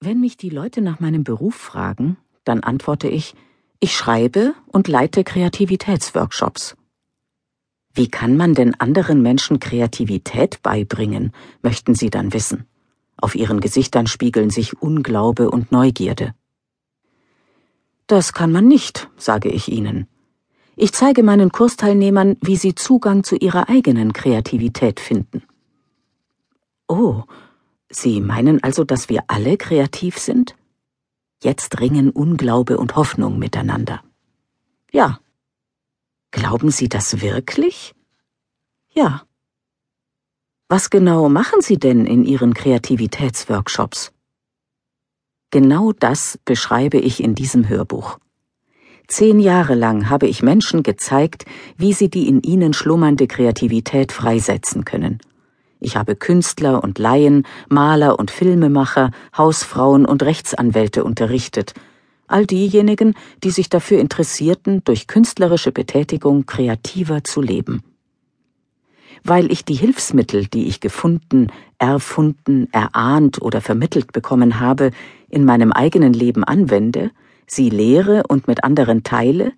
Wenn mich die Leute nach meinem Beruf fragen, dann antworte ich, ich schreibe und leite Kreativitätsworkshops. Wie kann man denn anderen Menschen Kreativität beibringen, möchten Sie dann wissen. Auf ihren Gesichtern spiegeln sich Unglaube und Neugierde. Das kann man nicht, sage ich Ihnen. Ich zeige meinen Kursteilnehmern, wie sie Zugang zu ihrer eigenen Kreativität finden. Oh, Sie meinen also, dass wir alle kreativ sind? Jetzt ringen Unglaube und Hoffnung miteinander. Ja. Glauben Sie das wirklich? Ja. Was genau machen Sie denn in Ihren Kreativitätsworkshops? Genau das beschreibe ich in diesem Hörbuch. Zehn Jahre lang habe ich Menschen gezeigt, wie sie die in ihnen schlummernde Kreativität freisetzen können. Ich habe Künstler und Laien, Maler und Filmemacher, Hausfrauen und Rechtsanwälte unterrichtet, all diejenigen, die sich dafür interessierten, durch künstlerische Betätigung kreativer zu leben. Weil ich die Hilfsmittel, die ich gefunden, erfunden, erahnt oder vermittelt bekommen habe, in meinem eigenen Leben anwende, sie lehre und mit anderen teile,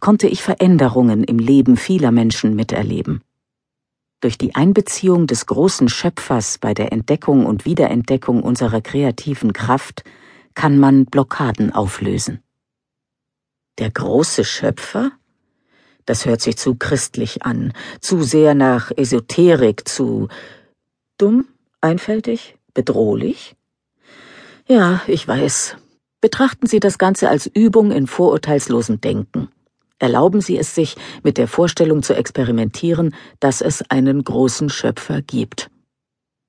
konnte ich Veränderungen im Leben vieler Menschen miterleben. Durch die Einbeziehung des großen Schöpfers bei der Entdeckung und Wiederentdeckung unserer kreativen Kraft kann man Blockaden auflösen. Der große Schöpfer? Das hört sich zu christlich an, zu sehr nach Esoterik, zu dumm, einfältig, bedrohlich? Ja, ich weiß. Betrachten Sie das Ganze als Übung in vorurteilslosem Denken. Erlauben Sie es sich, mit der Vorstellung zu experimentieren, dass es einen großen Schöpfer gibt.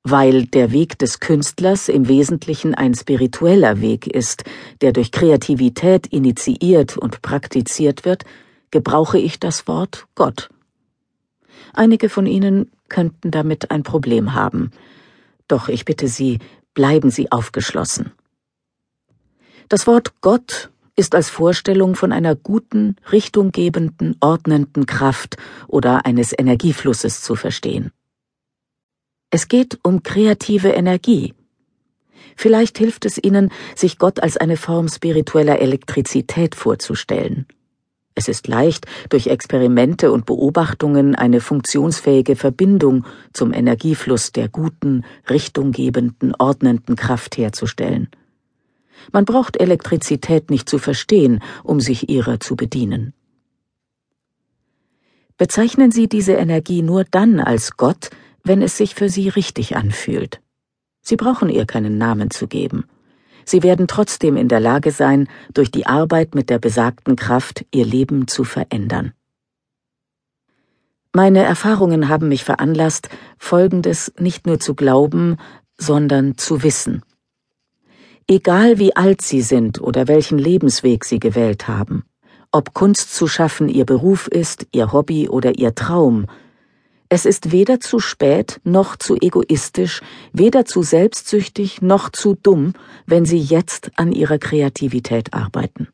Weil der Weg des Künstlers im Wesentlichen ein spiritueller Weg ist, der durch Kreativität initiiert und praktiziert wird, gebrauche ich das Wort Gott. Einige von Ihnen könnten damit ein Problem haben, doch ich bitte Sie, bleiben Sie aufgeschlossen. Das Wort Gott ist als Vorstellung von einer guten, richtunggebenden, ordnenden Kraft oder eines Energieflusses zu verstehen. Es geht um kreative Energie. Vielleicht hilft es Ihnen, sich Gott als eine Form spiritueller Elektrizität vorzustellen. Es ist leicht, durch Experimente und Beobachtungen eine funktionsfähige Verbindung zum Energiefluss der guten, richtunggebenden, ordnenden Kraft herzustellen. Man braucht Elektrizität nicht zu verstehen, um sich ihrer zu bedienen. Bezeichnen Sie diese Energie nur dann als Gott, wenn es sich für Sie richtig anfühlt. Sie brauchen ihr keinen Namen zu geben. Sie werden trotzdem in der Lage sein, durch die Arbeit mit der besagten Kraft ihr Leben zu verändern. Meine Erfahrungen haben mich veranlasst, Folgendes nicht nur zu glauben, sondern zu wissen. Egal wie alt Sie sind oder welchen Lebensweg Sie gewählt haben, ob Kunst zu schaffen Ihr Beruf ist, Ihr Hobby oder Ihr Traum, es ist weder zu spät noch zu egoistisch, weder zu selbstsüchtig noch zu dumm, wenn Sie jetzt an Ihrer Kreativität arbeiten.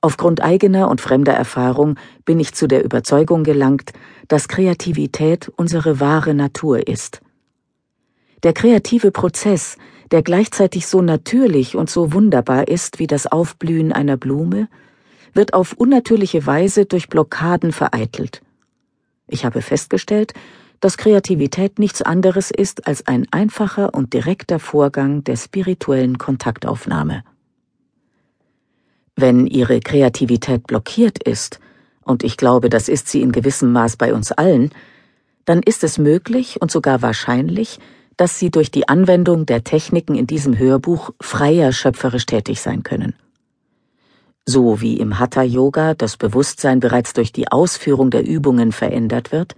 Aufgrund eigener und fremder Erfahrung bin ich zu der Überzeugung gelangt, dass Kreativität unsere wahre Natur ist. Der kreative Prozess der gleichzeitig so natürlich und so wunderbar ist wie das Aufblühen einer Blume, wird auf unnatürliche Weise durch Blockaden vereitelt. Ich habe festgestellt, dass Kreativität nichts anderes ist als ein einfacher und direkter Vorgang der spirituellen Kontaktaufnahme. Wenn Ihre Kreativität blockiert ist, und ich glaube, das ist sie in gewissem Maß bei uns allen, dann ist es möglich und sogar wahrscheinlich, dass sie durch die Anwendung der Techniken in diesem Hörbuch freier schöpferisch tätig sein können. So wie im Hatha Yoga das Bewusstsein bereits durch die Ausführung der Übungen verändert wird,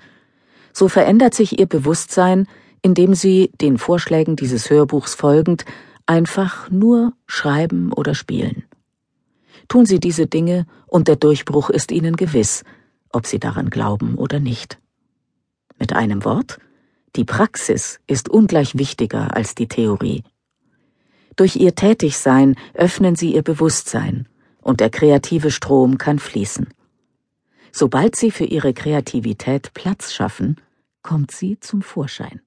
so verändert sich ihr Bewusstsein, indem sie den Vorschlägen dieses Hörbuchs folgend einfach nur schreiben oder spielen. Tun sie diese Dinge und der Durchbruch ist ihnen gewiss, ob sie daran glauben oder nicht. Mit einem Wort, die Praxis ist ungleich wichtiger als die Theorie. Durch ihr Tätigsein öffnen sie ihr Bewusstsein und der kreative Strom kann fließen. Sobald sie für ihre Kreativität Platz schaffen, kommt sie zum Vorschein.